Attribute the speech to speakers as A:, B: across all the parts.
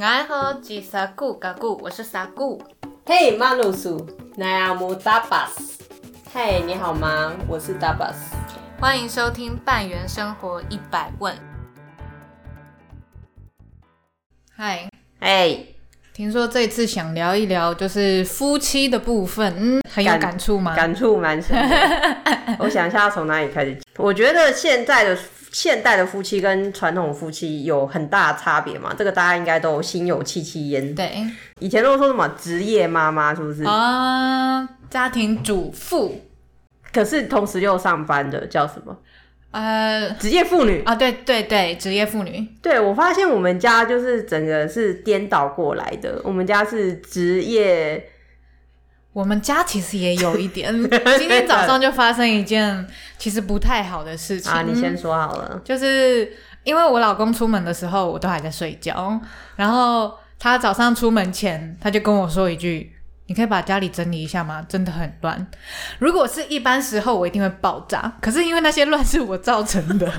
A: 爱喝吉萨古嘎古，我是萨古。
B: 嘿，马鲁苏，奈阿姆达巴斯。嘿，你好吗？我是达巴斯。
A: 欢迎收听半圆生活一百问。嗨，
B: 哎，
A: 听说这次想聊一聊就是夫妻的部分，嗯，很有
B: 感
A: 感触吗？
B: 感触蛮深的。我想一下要从哪里开始讲。我觉得现在的现代的夫妻跟传统夫妻有很大的差别嘛，这个大家应该都心有戚戚焉。
A: 对
B: 以前都说什么职业妈妈，是不是？
A: 啊，家庭主妇，
B: 可是同时又上班的叫什么？
A: 呃，
B: 职业妇女。
A: 啊，对对对，职业妇女，
B: 对，我发现我们家就是整个是颠倒过来的。我们家是职业，
A: 我们家其实也有一点。今天早上就发生一件其实不太好的事情
B: 啊，你先说好了。
A: 就是因为我老公出门的时候，我都还在睡觉，然后他早上出门前，他就跟我说一句：“你可以把家里整理一下吗？真的很乱。”如果是一般时候，我一定会爆炸。可是因为那些乱是我造成的，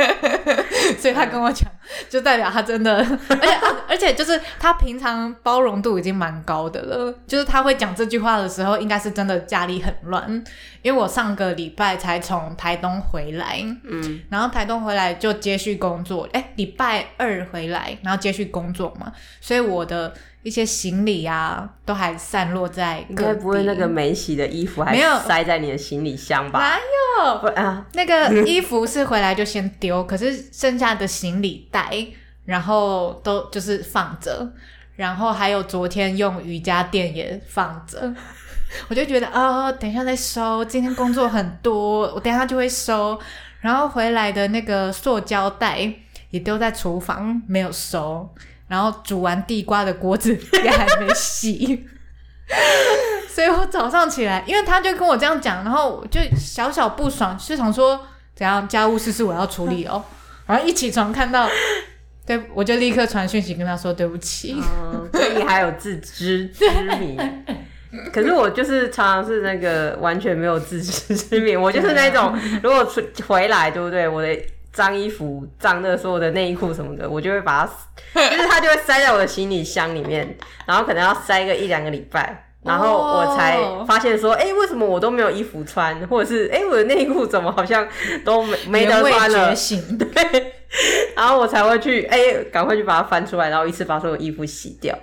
A: 所以他跟我讲，就代表他真的，而且而且就是他平常包容度已经蛮高的了，就是他会讲这句话的时候，应该是真的家里很乱。因为我上个礼拜才从台东回来，
B: 嗯，
A: 然后台东回来就接续工作，哎，礼拜二回来，然后接续工作嘛，所以我的一些行李啊，都还散落在
B: 应
A: 各地。
B: 该不会那个没洗的衣服还
A: 没有
B: 塞在你的行李箱吧？
A: 哪有？
B: 不啊，
A: 那个衣服是回来就先丢，可是剩下的行李袋，然后都就是放着，然后还有昨天用瑜伽垫也放着。我就觉得啊、等一下再收，今天工作很多，我等一下就会收。然后回来的那个塑胶袋也丢在厨房，没有收。然后煮完地瓜的锅子 也还没洗。所以我早上起来，因为他就跟我这样讲，然后就小小不爽，是想说怎样家务事是我要处理哦。然后一起床看到，对我就立刻传讯息跟他说对不起。
B: 嗯，所以你还有自知之明。可是我就是常常是那个完全没有自知之明，我就是那种如果出回来，对不对？我的脏衣服、脏的所有的内衣裤什么的，我就会把它，就是它就会塞在我的行李箱里面，然后可能要塞个一两个礼拜。然后我才发现说，哎、为什么我都没有衣服穿，或者是哎、我的内裤怎么好像都没没得穿了 对，然后我才会去哎，赶、快去把它翻出来，然后一次把所有衣服洗掉。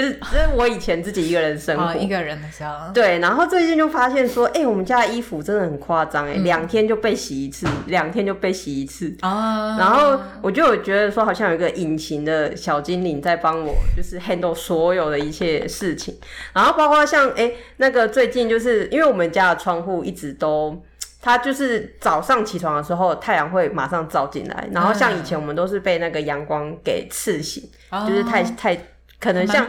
B: 就是 就是我以前自己一个人生活，
A: 哦，一个人的时候，
B: 对，然后最近就发现说，哎、我们家的衣服真的很夸张哎，两、天就被洗一次，两天就被洗一次。
A: 哦，
B: 然后我就有觉得说，好像有一个隐形的小精灵在帮我，就是 handle 所有的一切事情。然后包括像哎、那个最近就是因为我们家的窗户一直都。它就是早上起床的时候，太阳会马上照进来，然后像以前我们都是被那个阳光给刺醒，就是太太可能像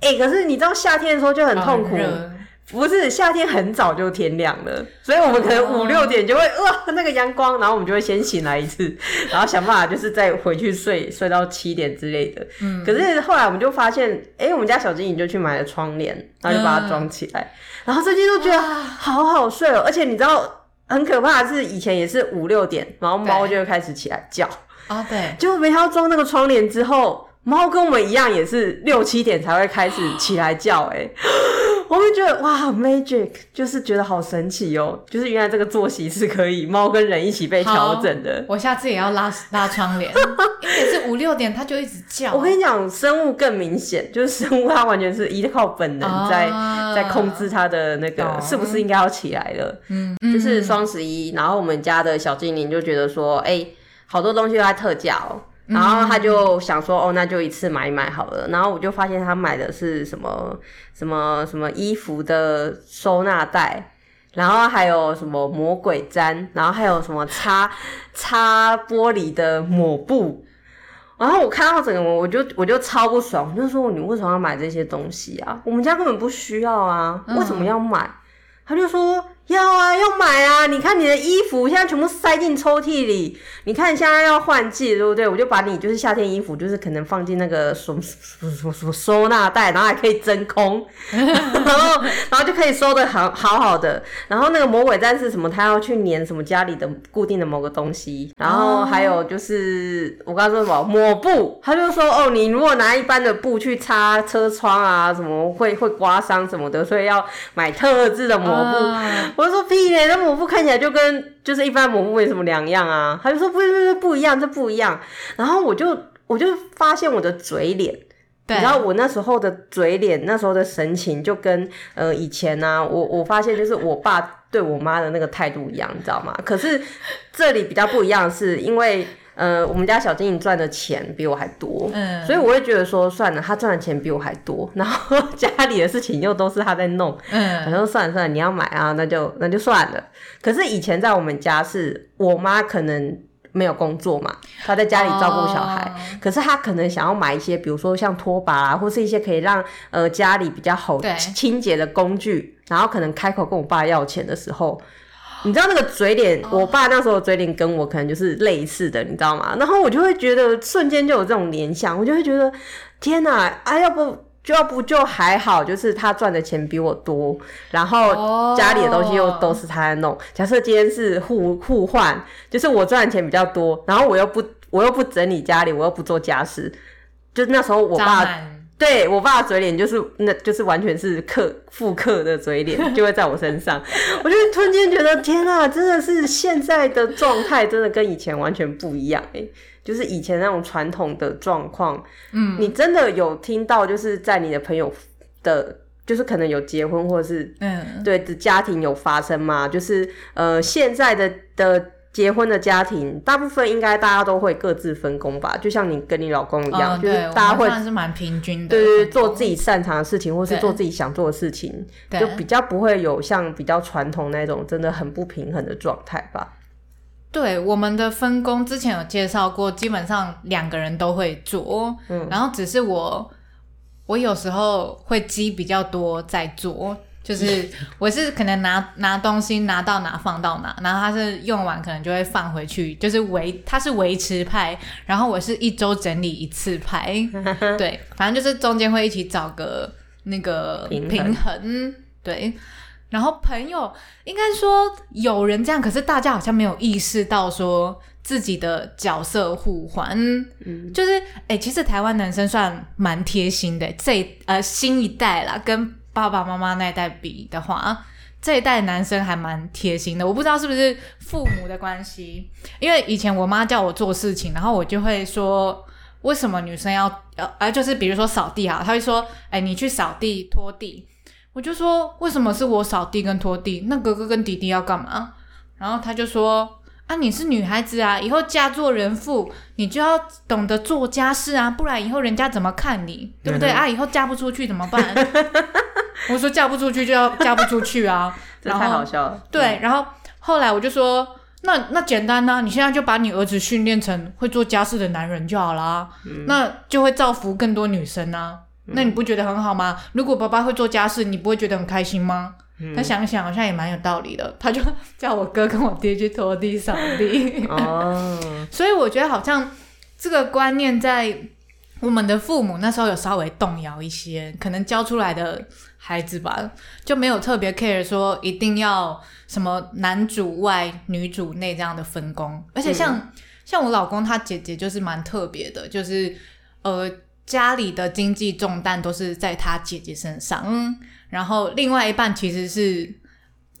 B: 哎、可是你知道夏天的时候就很痛苦，
A: 哦
B: 不是夏天很早就天亮了，所以我们可能五六点就会哇那个阳光，然后我们就会先醒来一次，然后想办法就是再回去睡睡到七点之类的。嗯，可是后来我们就发现，哎、我们家小精灵就去买了窗帘，然后就把它装起来，然后最近都觉得好好睡哦、而且你知道很可怕的是，以前也是五六点，然后猫就会开始起来叫，
A: 啊，对，
B: 结果没想到装那个窗帘之后，猫跟我们一样，也是六七点才会开始起来叫、哎，我们觉得哇，magic，就是觉得好神奇哦，就是原来这个作息是可以猫跟人一起被调整的。
A: 我下次也要拉拉窗帘，因为也是五六点它就一直叫。
B: 我跟你讲，生物更明显，就是生物它完全是依靠本能在、
A: 啊。
B: 在控制它的那个是不是应该要起来了。嗯，就是双十一，然后我们家的小精灵就觉得说，哎、好多东西都在特价哦、然后他就想说，哦，那就一次买一买好了。然后我就发现他买的是什么什么什么衣服的收纳袋，然后还有什么魔鬼毡，然后还有什么擦擦玻璃的抹布。然后我看到整个我我就我就超不爽，我就说你为什么要买这些东西啊？我们家根本不需要啊，为什么要买？他就说要啊，要买啊！你看你的衣服现在全部塞进抽屉里，你看现在要换季，对不对？我就把你就是夏天衣服，就是可能放进那个什什什什么收纳袋，然后还可以真空，然后然后就可以收的好好好的。然后那个魔鬼战士什么，他要去粘什么家里的固定的某个东西，然后还有就是我刚刚说什么抹布，他就说哦，你如果拿一般的布去擦车窗啊，什么会会刮伤什么的，所以要买特制的抹布。我就说屁嘞，那抹布看起来就跟就是一般抹布没什么两样啊。他就说不不不不一样，这不一样。然后我就我就发现我的嘴脸，你知道我那时候的嘴脸，那时候的神情就跟呃以前呢，我我发现就是我爸对我妈的那个态度一样，你知道吗？可是这里比较不一样，是因为。呃，我们家小精灵赚的钱比我还多，嗯，所以我会觉得说，算了，他赚的钱比我还多，然后家里的事情又都是他在弄，嗯，然后算了算了，你要买啊，那就那就算了。可是以前在我们家是我妈可能没有工作嘛，她在家里照顾小孩，可是她可能想要买一些，比如说像拖把啊，或是一些可以让呃家里比较好清洁的工具，然后可能开口跟我爸要钱的时候。你知道那个嘴脸，我爸那时候嘴脸跟我可能就是类似的，你知道吗？然后我就会觉得瞬间就有这种联想，我就会觉得天哪，啊要不就要不就还好，就是他赚的钱比我多，然后家里的东西又都是他在弄。假设今天是互互换，就是我赚的钱比较多，然后我又不我又不整理家里，我又不做家事，就那时候我爸。对我爸的嘴脸就是，那就是完全是刻复刻的嘴脸，就会在我身上。我就突然间觉得，天啊，真的是现在的状态，真的跟以前完全不一样哎。就是以前那种传统的状况，嗯，你真的有听到，就是在你的朋友的，就是可能有结婚或者是，嗯，对的家庭有发生吗？就是呃，现在的的。结婚的家庭，大部分应该大家都会各自分工吧，就像你跟你老公一样，就是大家会
A: 是蛮平均的，
B: 对对，做自己擅长的事情，或是做自己想做的事情，就比较不会有像比较传统那种真的很不平衡的状态吧。
A: 对，我们的分工之前有介绍过，基本上两个人都会做，嗯，然后只是我我有时候会积比较多在做。就是我是可能拿 拿东西拿到哪放到哪，然后他是用完可能就会放回去，就是维他是维持派，然后我是一周整理一次派，对，反正就是中间会一起找个那个平衡，对。然后朋友应该说有人这样，可是大家好像没有意识到说自己的角色互换，嗯，就是哎，其实台湾男生算蛮贴心的，这呃新一代啦跟。爸爸妈妈那一代比的话，这一代男生还蛮贴心的。我不知道是不是父母的关系，因为以前我妈叫我做事情，然后我就会说，为什么女生要要？哎，就是比如说扫地哈，他会说，哎，你去扫地拖地。我就说，为什么是我扫地跟拖地？那哥哥跟弟弟要干嘛？然后他就说。啊，你是女孩子啊，以后嫁做人妇，你就要懂得做家事啊，不然以后人家怎么看你，对不对啊？以后嫁不出去怎么办？我说嫁不出去就要嫁不出去啊，
B: 这太好笑了。
A: 对，然后后来我就说，那那简单呐，你现在就把你儿子训练成会做家事的男人就好啦，那就会造福更多女生啊。那你不觉得很好吗？如果爸爸会做家事，你不会觉得很开心吗？他想想好像也蛮有道理的，他就叫我哥跟我爹去拖地扫地。哦，所以我觉得好像这个观念在我们的父母那时候有稍微动摇一些，可能教出来的孩子吧，就没有特别 care 说一定要什么男主外女主内这样的分工。而且像像我老公他姐姐就是蛮特别的，就是呃家里的经济重担都是在他姐姐身上。然后另外一半其实是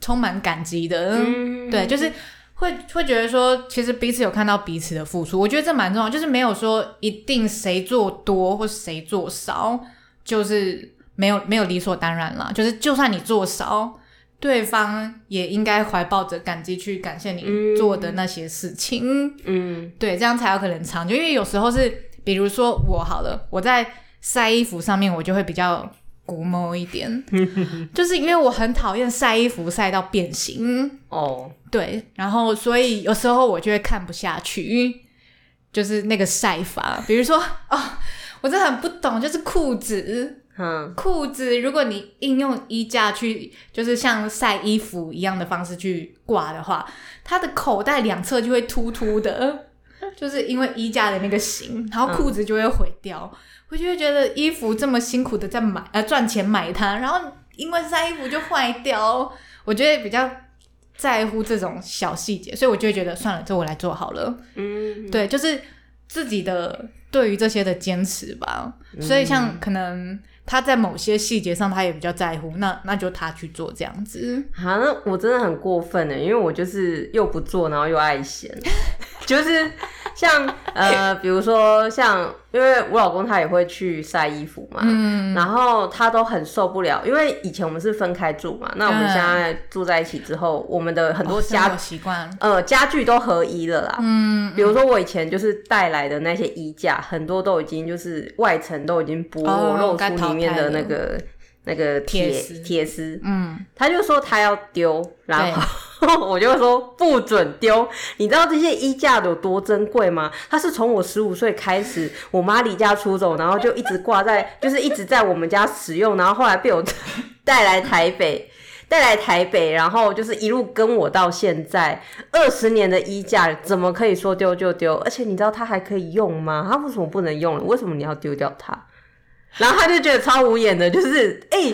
A: 充满感激的，嗯，对，就是会会觉得说，其实彼此有看到彼此的付出，我觉得这蛮重要，就是没有说一定谁做多或谁做少，就是没有没有理所当然了，就是就算你做少，对方也应该怀抱着感激去感谢你做的那些事情，嗯，对，这样才有可能长。久，因为有时候是比如说我好了，我在晒衣服上面，我就会比较。古摸一点，就是因为我很讨厌晒衣服晒到变形。哦，对，然后所以有时候我就会看不下去，就是那个晒法，比如说哦，我真的很不懂，就是裤子
B: 嗯，
A: 裤子，如果你应用衣架去，就是像晒衣服一样的方式去挂的话，它的口袋两侧就会凸凸的，就是因为衣架的那个型，然后裤子就会毁掉。我就会觉得衣服这么辛苦的在买，呃，赚钱买它，然后因为晒衣服就坏掉。我觉得比较在乎这种小细节，所以我就会觉得算了，这我来做好了。
B: 嗯，
A: 对，就是自己的对于这些的坚持吧。所以像可能他在某些细节上他也比较在乎，那那就他去做这样子。
B: 好，那我真的很过分呢，因为我就是又不做，然后又爱闲，就是像呃，比如说像，因为我老公他也会去晒衣服嘛，
A: 嗯，
B: 然后他都很受不了，因为以前我们是分开住嘛，那我们现在住在一起之后，我们的很多家、
A: 活习惯，
B: 呃家具都合一了啦。
A: 嗯，
B: 比如说我以前就是带来的那些衣架，很多都已经就是外层都已经剥露出里面的那个那个铁
A: 铁丝。
B: 铁丝。
A: 嗯，
B: 他就说他要丢，然后 我就说不准丢。你知道这些衣架有多珍贵吗？它是从我十五岁开始，我妈离家出走，然后就一直挂在，就是一直在我们家使用，然后后来被我 带来台北。带来台北，然后就是一路跟我到现在，二十年的衣架怎么可以说丢就丢？而且你知道它还可以用吗？它为什么不能用了？为什么你要丢掉它？然后他就觉得超无言的，就是哎、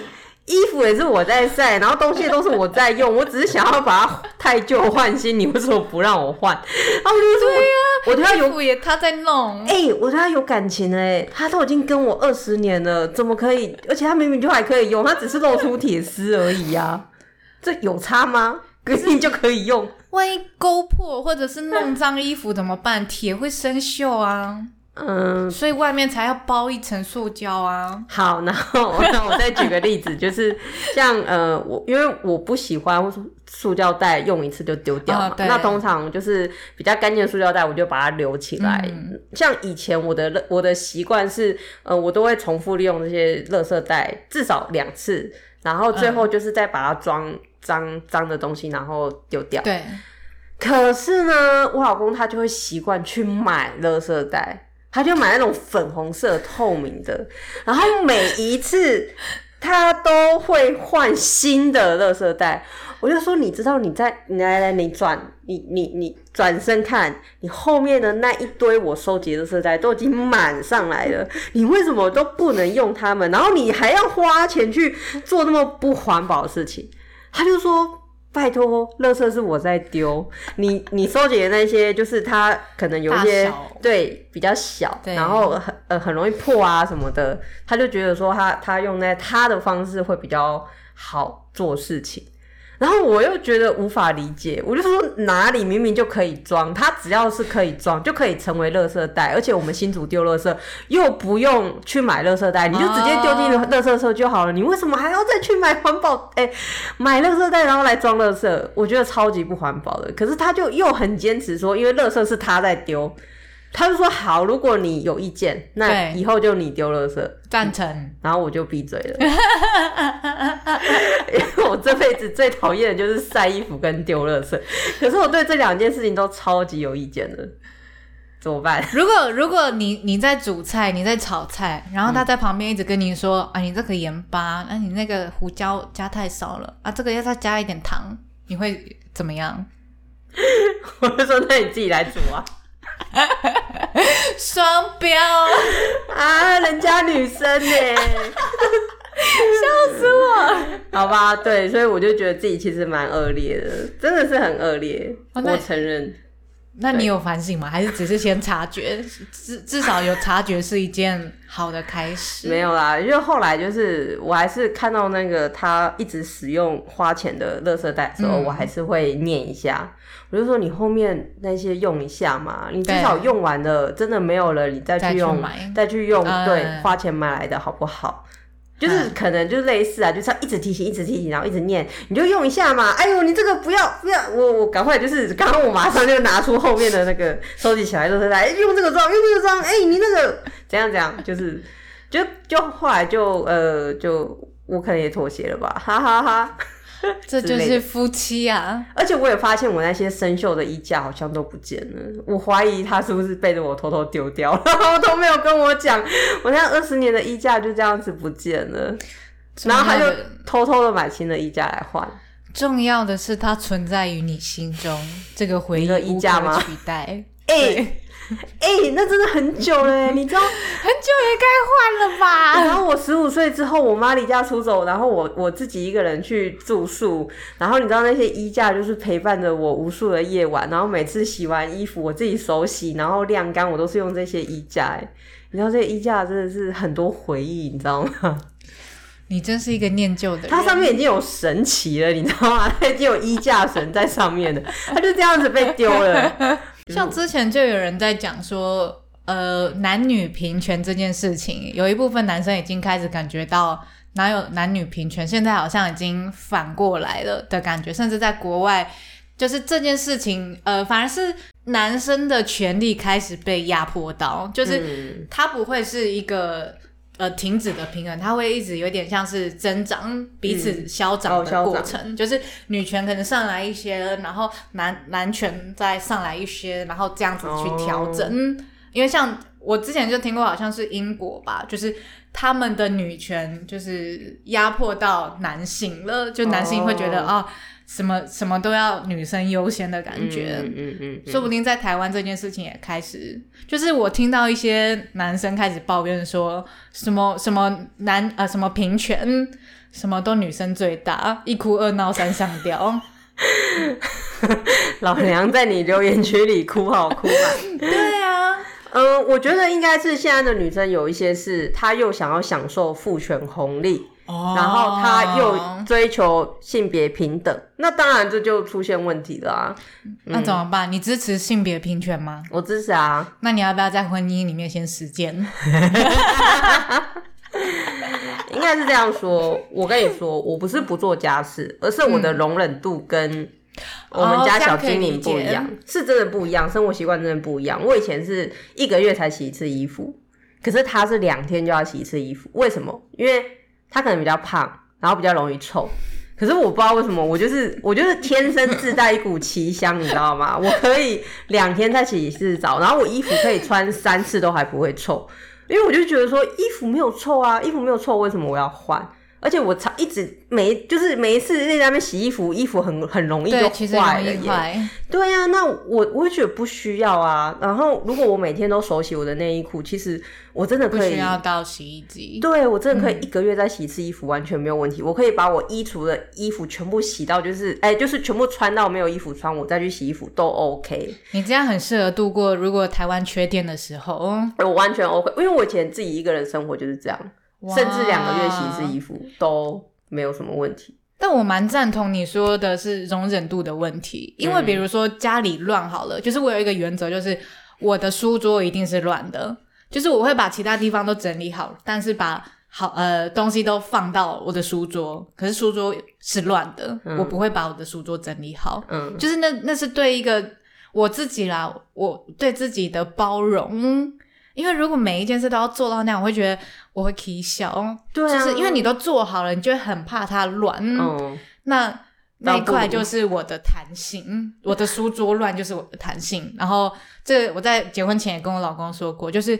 B: 衣服也是我在晒，然后东西都是我在用，我只是想要把它太旧换新，你为什么不让我换？然后我就说，对呀、我对他有
A: 衣服也他在弄，
B: 哎、我对他有感情哎、他都已经跟我二十年了，怎么可以？而且他明明就还可以用，他只是露出铁丝而已呀、这有差吗？可是你就可以用，
A: 万一勾破或者是弄脏衣服怎么办？铁会生锈啊，
B: 嗯。
A: 所以外面才要包一层塑胶啊。
B: 好，然后那我再举个例子，就是像呃，我因为我不喜欢塑胶袋用一次就丢掉嘛，那通常就是比较干净的塑胶袋，我就把它留起来。
A: 嗯
B: 像以前我的我的习惯是，呃，我都会重复利用这些垃圾袋至少两次，然后最后就是再把它装脏脏的东西，然后丢掉。
A: 对，
B: 可是呢，我老公他就会习惯去买垃圾袋，他就买那种粉红色透明的，然后每一次他都会换新的垃圾袋。我就说，你知道你在你来来，你转你你你转身看，你后面的那一堆我收集的色袋都已经满上来了，你为什么都不能用它们？然后你还要花钱去做那么不环保的事情？他就说。拜托，垃圾是我在丢，你你收集的那些，就是它可能有一些对比较小，然后很呃很容易破啊什么的，他就觉得说他他用那他的方式会比较好做事情。然后我又觉得无法理解，我就说哪里明明就可以装，它只要是可以装，就可以成为垃圾袋，而且我们新竹丢垃圾又不用去买垃圾袋，你就直接丢进
A: 哦
B: 垃圾车就好了，你为什么还要再去买环保？哎、买垃圾袋然后来装垃圾，我觉得超级不环保的。可是他就又很坚持说，因为垃圾是他在丢，他就说好，如果你有意见，那以后就你丢垃圾。
A: 赞成。
B: 然后我就闭嘴了，因 为我这辈子最讨厌的就是晒衣服跟丢垃圾。可是我对这两件事情都超级有意见的，怎么办？
A: 如果如果你你在煮菜，你在炒菜，然后他在旁边一直跟你说、啊，你这个盐巴，那、你那个胡椒加太少了啊，这个要再加一点糖，你会怎么样？
B: 我就说那你自己来煮啊！
A: 双标，
B: 啊，人家女生呢？
A: 笑死我！
B: 好吧，对，所以我就觉得自己其实蛮恶劣的，真的是很恶劣，
A: 哦
B: 我承认。
A: 那你有反省吗？还是只是先察觉？至至少有察觉是一件好的开始。
B: 没有啦，因为后来就是我还是看到那个他一直使用花钱的垃圾袋之后，
A: 嗯
B: 我还是会念一下。我就说你后面那些用一下嘛，你至少用完了，真的没有了，你再
A: 再去
B: 去用，再去用，
A: 嗯
B: 对，花钱买来的好不好？就是可能就类似啊，就是要一直提醒，一直提醒，然后一直念，你就用一下嘛。哎呦，你这个不要不要，我我赶快就是刚刚我马上就拿出后面的那个收集起来，就是来用这个装，用这个装，哎、你那个怎样怎样，就是就就后来就呃就我可能也妥协了吧，哈哈哈
A: 这就是夫妻啊！
B: 而且我也发现我那些生锈的衣架好像都不见了，我怀疑他是不是被我偷偷丢掉了，然后都没有跟我讲。我那二十年的衣架就这样子不见了，然后他就偷偷的买新的衣架来换。
A: 重要的是，它存在于你心中，这个回忆
B: 衣架吗？
A: 取代。
B: 哎。哎，那真的很久了，你知道，
A: 很久也该换了吧？
B: 然后我十五岁之后，我妈离家出走，然后我我自己一个人去住宿，然后你知道那些衣架就是陪伴着我无数的夜晚，然后每次洗完衣服，我自己手洗，然后晾干，我都是用这些衣架。哎，你知道这些衣架真的是很多回忆，你知道吗？
A: 你真是一个念旧的人。
B: 它上面已经有神奇了，你知道吗？它已经有衣架神在上面了，它就这样子被丢了。
A: 像之前就有人在讲说，呃，男女平权这件事情，有一部分男生已经开始感觉到哪有男女平权，现在好像已经反过来了的感觉，甚至在国外，就是这件事情，呃，反而是男生的权利开始被压迫到，就是他不会是一个。呃，停止的平衡，它会一直有点像是增长，彼此消长的过程，就是女权可能上来一些，然后男男权再上来一些，然后这样子去调整。因为像我之前就听过，好像是英国吧，就是他们的女权就是压迫到男性了，就男性会觉得啊。什么什么都要女生优先的感觉，嗯嗯嗯，说不定在台湾这件事情也开始，就是我听到一些男生开始抱怨说什么什么男呃什么平权，什么都女生最大，一哭二闹三上吊。
B: 老娘在你留言区里哭好哭啊！
A: 对啊，
B: 嗯，我觉得应该是现在的女生有一些是，她又想要享受父权红利。然后她又追求性别平等，那当然这就出现问题了啊！
A: 那怎么办？你支持性别平权吗？
B: 我支持啊！
A: 那你要不要在婚姻里面先实践？
B: 应该是这样说。我跟你说，我不是不做家事，而是我的容忍度跟我们家小精灵不一样，是真的不一样，生活习惯真的不一样。我以前是一个月才洗一次衣服，可是他是两天就要洗一次衣服，为什么？因为他可能比较胖，然后比较容易臭，可是我不知道为什么，我就是我就是天生自带一股奇香，你知道吗？我可以两天再洗一次澡，然后我衣服可以穿三次都还不会臭，因为我就觉得说衣服没有臭啊，衣服没有臭，为什么我要换？而且我常一直每就是每一次在那边洗衣服，衣服很很容易就坏了耶。对呀，那我我也觉得不需要啊。然后如果我每天都手洗我的内衣裤，其实我真的可以
A: 不需要到洗衣机。
B: 对我真的可以一个月再洗一次衣服，完全没有问题。我可以把我衣橱的衣服全部洗到就是哎，就是全部穿到没有衣服穿，我再去洗衣服都 OK。
A: 你这样很适合度过如果台湾缺电的时候。
B: 我完全 OK，因为我以前自己一个人生活就是这样。甚至两个月洗一次衣服都没有什么问题，
A: 但我蛮赞同你说的是容忍度的问题，因为比如说家里乱好了，就是我有一个原则，就是我的书桌一定是乱的，就是我会把其他地方都整理好，但是把好呃东西都放到我的书桌，可是书桌是乱的，我不会把我的书桌整理好，嗯，就是那那是对一个我自己啦，我对自己的包容。因为如果每一件事都要做到那样，我会觉得我会起笑。
B: 对
A: 啊，就是因为你都做好了，你就会很怕它乱。嗯，那那一块就是我的弹性，我的书桌乱就是我的弹性。然后这我在结婚前也跟我老公说过，就是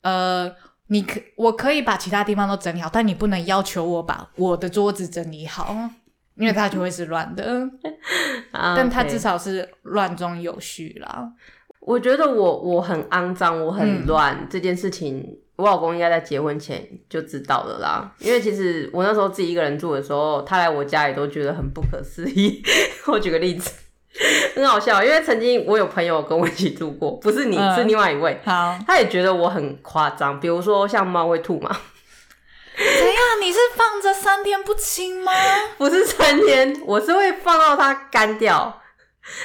A: 呃，你可我可以把其他地方都整理好，但你不能要求我把我的桌子整理好，因为它就会是乱的。但它至少是乱中有序啦。
B: 我觉得我我很肮脏，我很乱这件事情，我老公应该在结婚前就知道了啦。因为其实我那时候自己一个人住的时候，他来我家里都觉得很不可思议。我举个例子，很好笑，因为曾经我有朋友跟我一起住过，不是你是另外一位，
A: 好，
B: 他也觉得我很夸张。比如说像猫会吐嘛，
A: 怎样？你是放着三天不清吗？
B: 不是三天，我是会放到它干掉。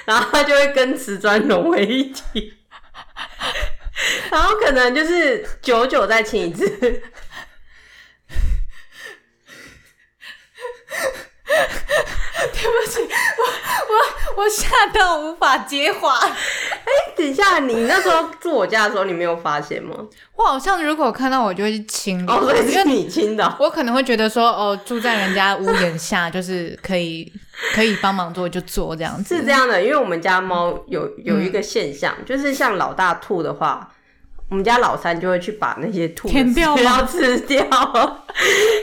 B: 然后它就会跟瓷砖融为一体，然后可能就是久久再清一次。
A: 对不起，我我我吓到无法接话。
B: 等一下，你那时候住我家的时候，你没有发现吗？
A: 我好像如果看到我就会去亲，
B: 哦，所以是你亲的哦。
A: 我可能会觉得说，哦，住在人家屋檐下，就是可以可以帮忙做就做这样子。
B: 是这样的，因为我们家猫有有一个现象，就是像老大吐的话，我们家老三就会去把那些吐的
A: 舔掉吗
B: 饲料吃掉。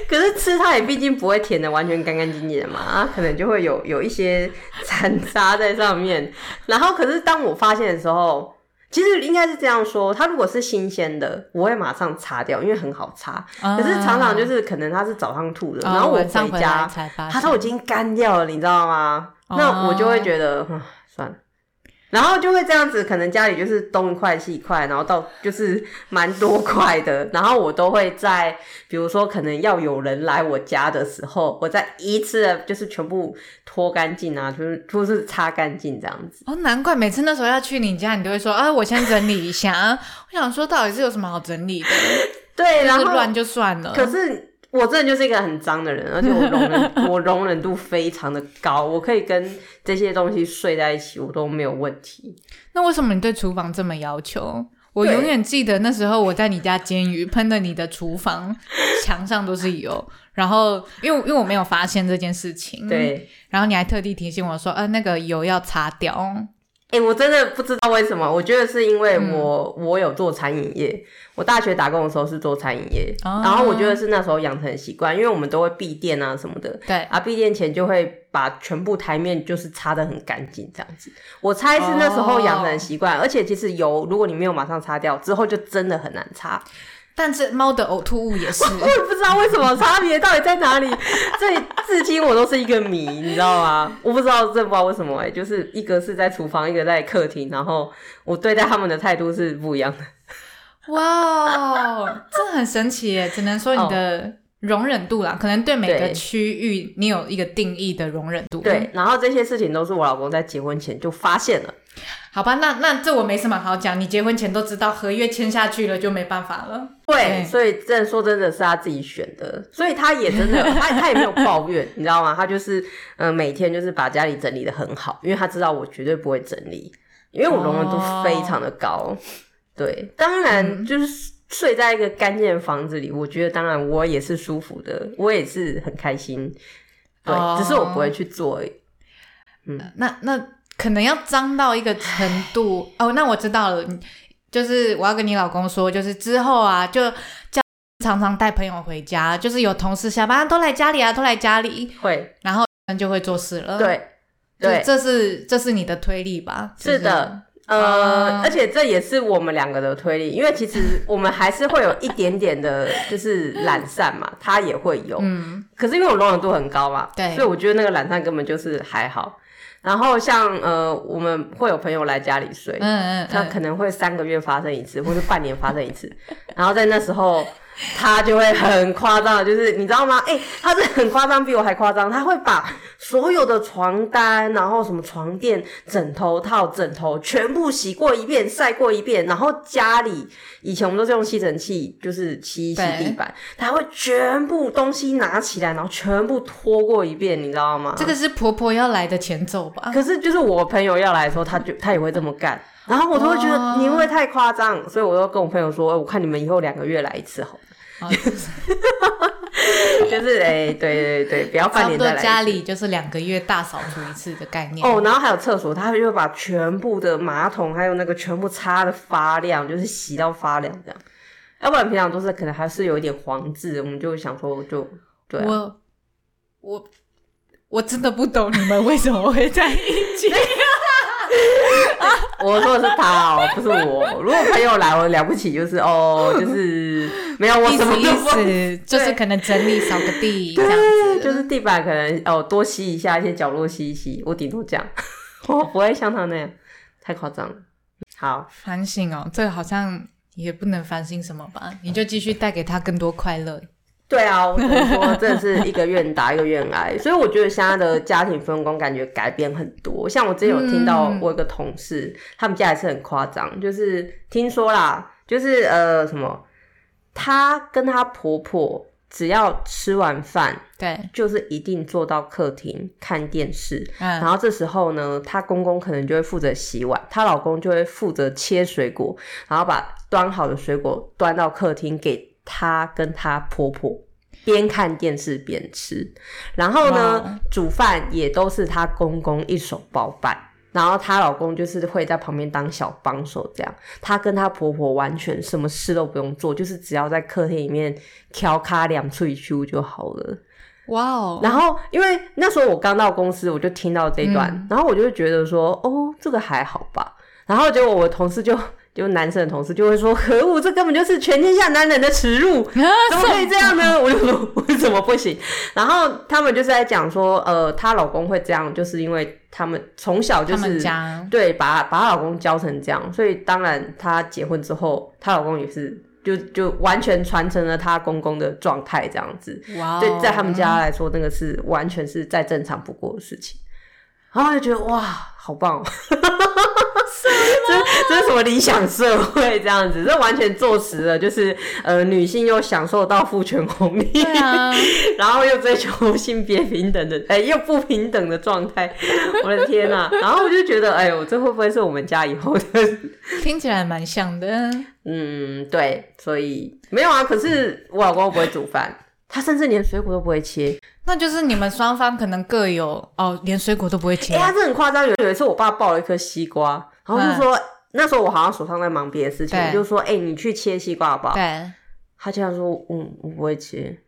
B: 可是吃它也毕竟不会舔的完全干干净净的嘛，它可能就会有有一些残渣在上面。然后，可是当我发现的时候。其实应该是这样说，它如果是新鲜的，我会马上擦掉，因为很好擦。
A: 啊
B: 可是常常就是可能它是早上吐的，
A: 啊
B: 然后我
A: 回
B: 回家它都已经干掉了，你知道吗？
A: 哦
B: 那我就会觉得，唉算了。然后就会这样子，可能家里就是东一块西一块，然后到就是蛮多块的，然后我都会在，比如说可能要有人来我家的时候，我再一次的就是全部拖干净啊，就是就是擦干净这样子。
A: 哦，难怪每次那时候要去你家，你都会说啊，我先整理一下。我想说，到底是有什么好整理的？
B: 对，然后
A: 乱就算了。
B: 可是我真的就是一个很脏的人，而且我容忍 我容忍度非常的高，我可以跟这些东西睡在一起，我都没有问题。
A: 那为什么你对厨房这么要求？我永远记得那时候我在你家煎鱼，喷的你的厨房 墙上都是油。然后因为因为我没有发现这件事情，，
B: 对，
A: 然后你还特地提醒我说，呃，那个油要擦掉。
B: 哎、我真的不知道为什么，我觉得是因为
A: 嗯
B: 我、我有做餐饮业，我大学打工的时候是做餐饮业，
A: 哦
B: 然后我觉得是那时候养成习惯，因为我们都会闭店啊什么的。
A: 对，
B: 啊，闭店前就会把全部台面就是擦的很干净，这样子。我猜是那时候养成习惯，而且其实油如果你没有马上擦掉，之后就真的很难擦。
A: 但是猫的呕吐物也是。
B: 我也不知道为什么差别到底在哪里，这至今我都是一个谜，你知道吗？我不知道，真不知道为什么哎、就是一个是在厨房，一个在客厅，然后我对待他们的态度是不一样的。
A: 哇，这很神奇耶！只能说你的容忍度啦，可能对每个区域你有一个定义的容忍度。
B: 对，，然后这些事情都是我老公在结婚前就发现了。
A: 好吧，那那这我没什么好讲，你结婚前都知道，合约签下去了就没办法了。
B: 对，
A: 对
B: 所以这说真的是他自己选的，所以他也真的 他他也没有抱怨，你知道吗？他就是嗯、呃每天就是把家里整理的很好，因为他知道我绝对不会整理，因为我容忍度非常的高。对，当然就是睡在一个干净的房子里，我觉得当然我也是舒服的，我也是很开心。对，
A: 哦
B: 只是我不会去做而已。
A: 那那可能要脏到一个程度。哦。那我知道了，就是我要跟你老公说，就是之后啊，就叫常常带朋友回家，就是有同事下班都来家里啊，都来家里，
B: 会，
A: 然后就会做事了。，
B: 对，对，
A: 这是这是你的推力吧？
B: 是的，呃，
A: 啊。
B: 而且这也是我们两个的推理，因为其实我们还是会有一点点的，就是懒散嘛，他也会有，
A: 嗯，
B: 可是因为我容忍度很高嘛，
A: 对。
B: 所以我觉得那个懒散根本就是还好。然后像呃，我们会有朋友来家里睡，
A: 嗯嗯嗯，
B: 他可能会三个月发生一次，或者半年发生一次，然后在那时候。他就会很夸张，就是你知道吗？哎、他是很夸张，比我还夸张。他会把所有的床单，然后什么床垫、枕头套、枕头全部洗过一遍、晒过一遍，然后家里以前我们都是用吸尘器，就是吸一吸地板，他会全部东西拿起来，然后全部拖过一遍，你知道吗？
A: 这个是婆婆要来的前奏吧？
B: 可是就是我朋友要来的时候，他就他也会这么干，然后我都会觉得
A: 哦
B: 你会太夸张，所以我都跟我朋友说，哎我看你们以后两个月来一次好了，
A: 哦
B: 就是哎、对对对，不要半年再来。
A: 家里就是两个月大扫除一次的概念。
B: 哦，然后还有厕所，他就会把全部的马桶还有那个全部擦的发亮，就是洗到发亮这样。要不然平常都是可能还是有一点黄渍，我们就想说就对、啊，
A: 我我我真的不懂你们为什么会在一起。
B: 我说的是他哦，不是我。如果朋友来，我了不起就是哦，就是 没有我什么意
A: 思就是可能整理扫个地 这样子，
B: 就是地板可能哦多吸一下，一些角落吸一吸，我顶多这样，我不会像他那样，太夸张了。好，
A: 反省哦，这个好像也不能反省什么吧？你就继续带给他更多快乐。
B: 对啊，我跟你说真的是一个愿打一个愿挨，所以我觉得现在的家庭分工感觉改变很多。像我之前有听到
A: 嗯
B: 我有个同事，他们家也是很夸张，就是听说啦，就是呃什么，她跟她婆婆只要吃完饭，
A: 对，
B: 就是一定坐到客厅看电视。
A: 嗯
B: 然后这时候呢，她公公可能就会负责洗碗，她老公就会负责切水果，然后把端好的水果端到客厅给她跟她婆婆。边看电视边吃，然后呢
A: 哦，
B: 煮饭也都是她公公一手包办，然后她老公就是会在旁边当小帮手，这样。她跟她婆婆完全什么事都不用做，就是只要在客厅里面敲咖两脆修就好了。
A: 哇哦，
B: 然后因为那时候我刚到公司，我就听到这一段，
A: 嗯
B: 然后我就觉得说，哦，这个还好吧。然后结果我同事就就男生的同事就会说，可恶，这根本就是全天下男人的耻辱，怎么可以这样呢？我就 说为什么不行？然后他们就是在讲说，呃，她老公会这样，就是因为他们从小就是对把把她老公教成这样，所以当然她结婚之后，她老公也是就就完全传承了她公公的状态这样子。对，在他们家来说，那个是完全是再正常不过的事情。然后就觉得哇，好棒、哦！这这是什么理想社会这样子？这完全坐实了，就是呃，女性又享受到父权红利，
A: 啊，
B: 然后又追求性别平等的，哎、又不平等的状态。我的天呐、然后我就觉得，哎呦，这会不会是我们家以后的？
A: 听起来蛮像的。
B: 嗯，对，所以没有啊。可是我老公不会煮饭，他甚至连水果都不会切。
A: 那就是你们双方可能各有哦，连水果都不会切
B: 哎、。他这很夸张。有有一次，我爸抱了一颗西瓜，然后就说，那时候我好像手上在忙别的事情，我就说，哎、你去切西瓜好不好？
A: 对，
B: 他竟然说，嗯，我不会切。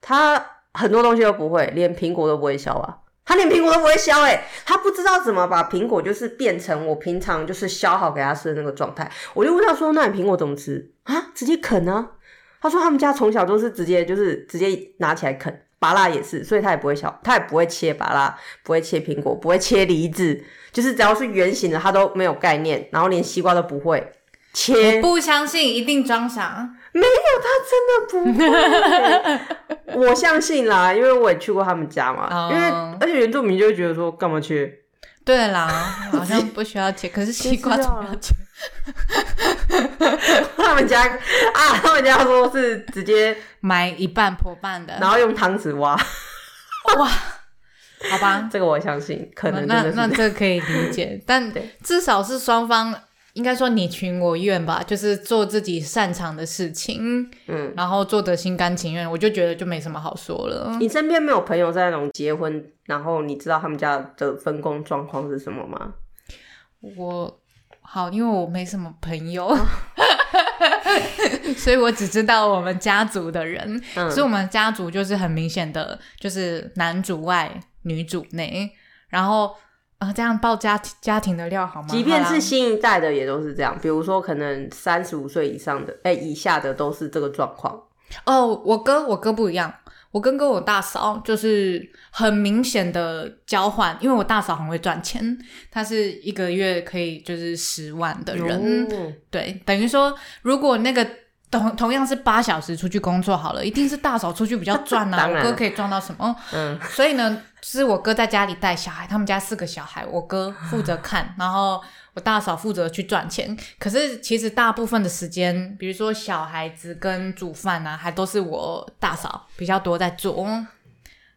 B: 他很多东西都不会，连苹果都不会削啊。他连苹果都不会削、哎，他不知道怎么把苹果就是变成我平常就是削好给他吃的那个状态。我就问他说，那你苹果怎么吃啊？直接啃啊？他说他们家从小都是直接就是直接拿起来啃，拔辣也是，所以他也不会削，他也不会切拔辣，不会切苹果，不会切梨子，就是只要是圆形的他都没有概念，然后连西瓜都不会切。
A: 不相信一定装傻。
B: 没有，他真的不会，我相信啦，因为我也去过他们家嘛。
A: 哦
B: 因为而且原住民就会觉得说干嘛切？
A: 对啦，好像不需要切，可是西瓜怎么要切？
B: 他们家啊，他们家说是直接，
A: 买一半破半的，
B: 然后用汤匙挖，
A: 哇，好吧，
B: 这个我相信，可能真
A: 那那 这可以理解，但至少是双方应该说你情我愿吧，就是做自己擅长的事情，
B: 嗯。
A: 然后做得心甘情愿，我就觉得就没什么好说了。
B: 你身边没有朋友在那种结婚，然后你知道他们家的分工状况是什么吗？
A: 我好，因为我没什么朋友，所以我只知道我们家族的人，
B: 嗯
A: 所以我们家族就是很明显的，就是男主外女主内，然后啊、呃这样爆家家庭的料好吗？
B: 即便是新一代的也都是这样，比如说可能三十五岁以上的，哎、以下的都是这个状况。
A: 哦，我哥我哥不一样，我哥跟我大嫂就是很明显的交换，因为我大嫂很会赚钱，她是一个月可以就是十万的人，
B: 哦
A: 对，等于说如果那个。同同样是八小时出去工作好了，一定是大嫂出去比较赚啊。我哥可以赚到什么？
B: 嗯，
A: 所以呢，是我哥在家里带小孩，他们家四个小孩，我哥负责看，然后我大嫂负责去赚钱。可是其实大部分的时间，比如说小孩子跟煮饭啊，还都是我大嫂比较多在做，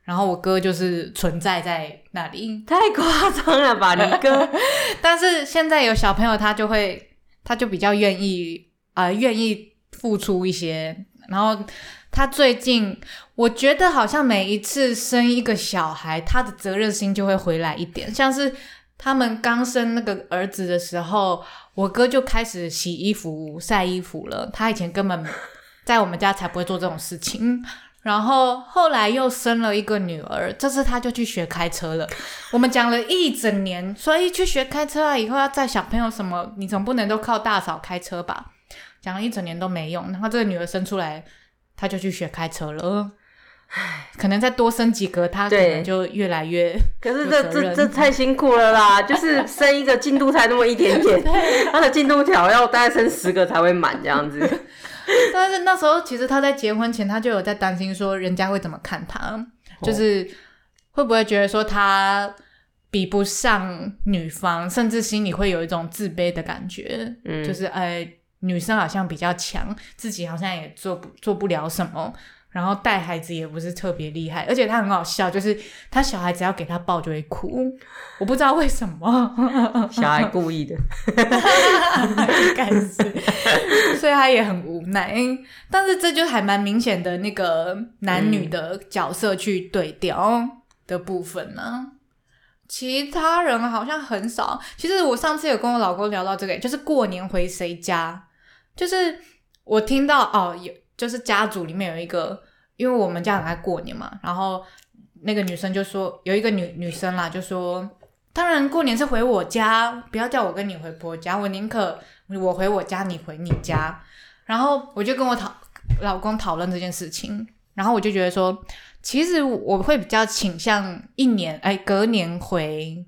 A: 然后我哥就是存在在那里。
B: 太夸张了吧，你哥？
A: 但是现在有小朋友，他就会，他就比较愿意，呃，愿意付出一些。然后他最近，我觉得好像每一次生一个小孩，他的责任心就会回来一点。像是他们刚生那个儿子的时候，我哥就开始洗衣服、晒衣服了。他以前根本在我们家才不会做这种事情。然后后来又生了一个女儿，这次他就去学开车了。我们讲了一整年，所以去学开车啊，以后要载小朋友什么，你总不能都靠大嫂开车吧？讲了一整年都没用，然后这个女儿生出来，他就去学开车了。可能再多生几个，他可能就越来越
B: 可是这这这太辛苦了啦！就是生一个进度才那么一点点，他的进度条要大概生十个才会满这样子。
A: 但是那时候其实他在结婚前，他就有在担心说人家会怎么看他，
B: 哦
A: 就是会不会觉得说他比不上女方，甚至心里会有一种自卑的感觉，
B: 嗯
A: 就是哎、女生好像比较强，自己好像也做不做不了什么。然后带孩子也不是特别厉害，而且他很好笑，就是他小孩只要给他抱就会哭，我不知道为什么，
B: 小孩故意的，
A: 应该是，所以他也很无奈。但是这就还蛮明显的那个男女的角色去对调的部分呢。其他人好像很少。其实我上次有跟我老公聊到这个，就是过年回谁家，就是我听到哦，有就是家族里面有一个，因为我们家很爱过年嘛，然后那个女生就说有一个女女生啦，就说当然过年是回我家，不要叫我跟你回婆家，我宁可我回我家，你回你家。然后我就跟我讨老公讨论这件事情，然后我就觉得说。其实我会比较倾向一年，哎，隔年回，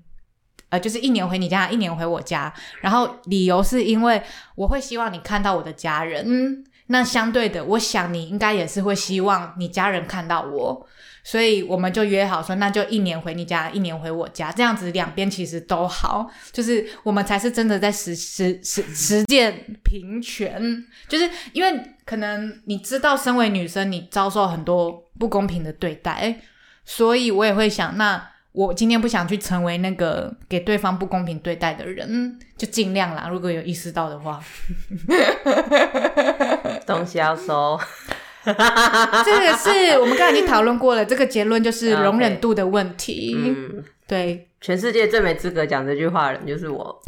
A: 呃，就是一年回你家，一年回我家。然后理由是因为我会希望你看到我的家人，嗯，那相对的，我想你应该也是会希望你家人看到我。所以我们就约好说，那就一年回你家，一年回我家，这样子两边其实都好，就是我们才是真的在实实实实践平权。就是因为可能你知道，身为女生，你遭受很多不公平的对待，所以我也会想，那我今天不想去成为那个给对方不公平对待的人，就尽量啦。如果有意识到的话，
B: 东西要收。
A: 这个是我们刚才已经讨论过了，这个结论就是容忍度的问题。嗯，对，
B: 全世界最没资格讲这句话的人就是我。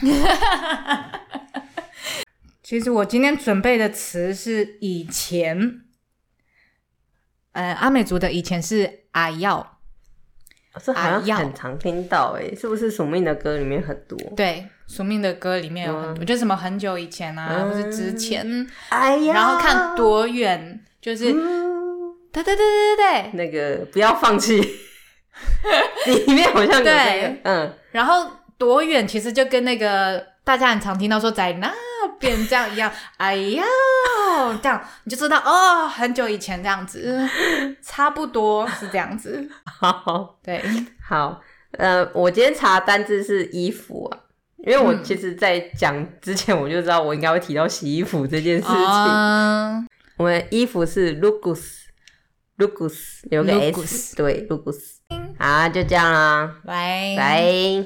A: 其实我今天准备的词是以前，呃，阿美族的以前是阿耀，
B: 这好像很常听到，哎，是不是署命的歌里面很多？
A: 对，署命的歌里面有很多，就什么很久以前啊，或是之前，哎呀，然后看多远。就是，对对对对对对，
B: 那个不要放弃，里面好像有这个，嗯，
A: 然后多远其实就跟那个大家很常听到说在那边这样一样，哎呀，这样你就知道哦，很久以前这样子，差不多是这样子。
B: 好，
A: 对，
B: 好，呃，我今天查单字是衣服啊，因为我其实，在讲之前我就知道我应该会提到洗衣服这件事情。我们衣服是 looks，looks 有个 s，对 lucus 好，就这样啦，
A: 拜。
B: 拜。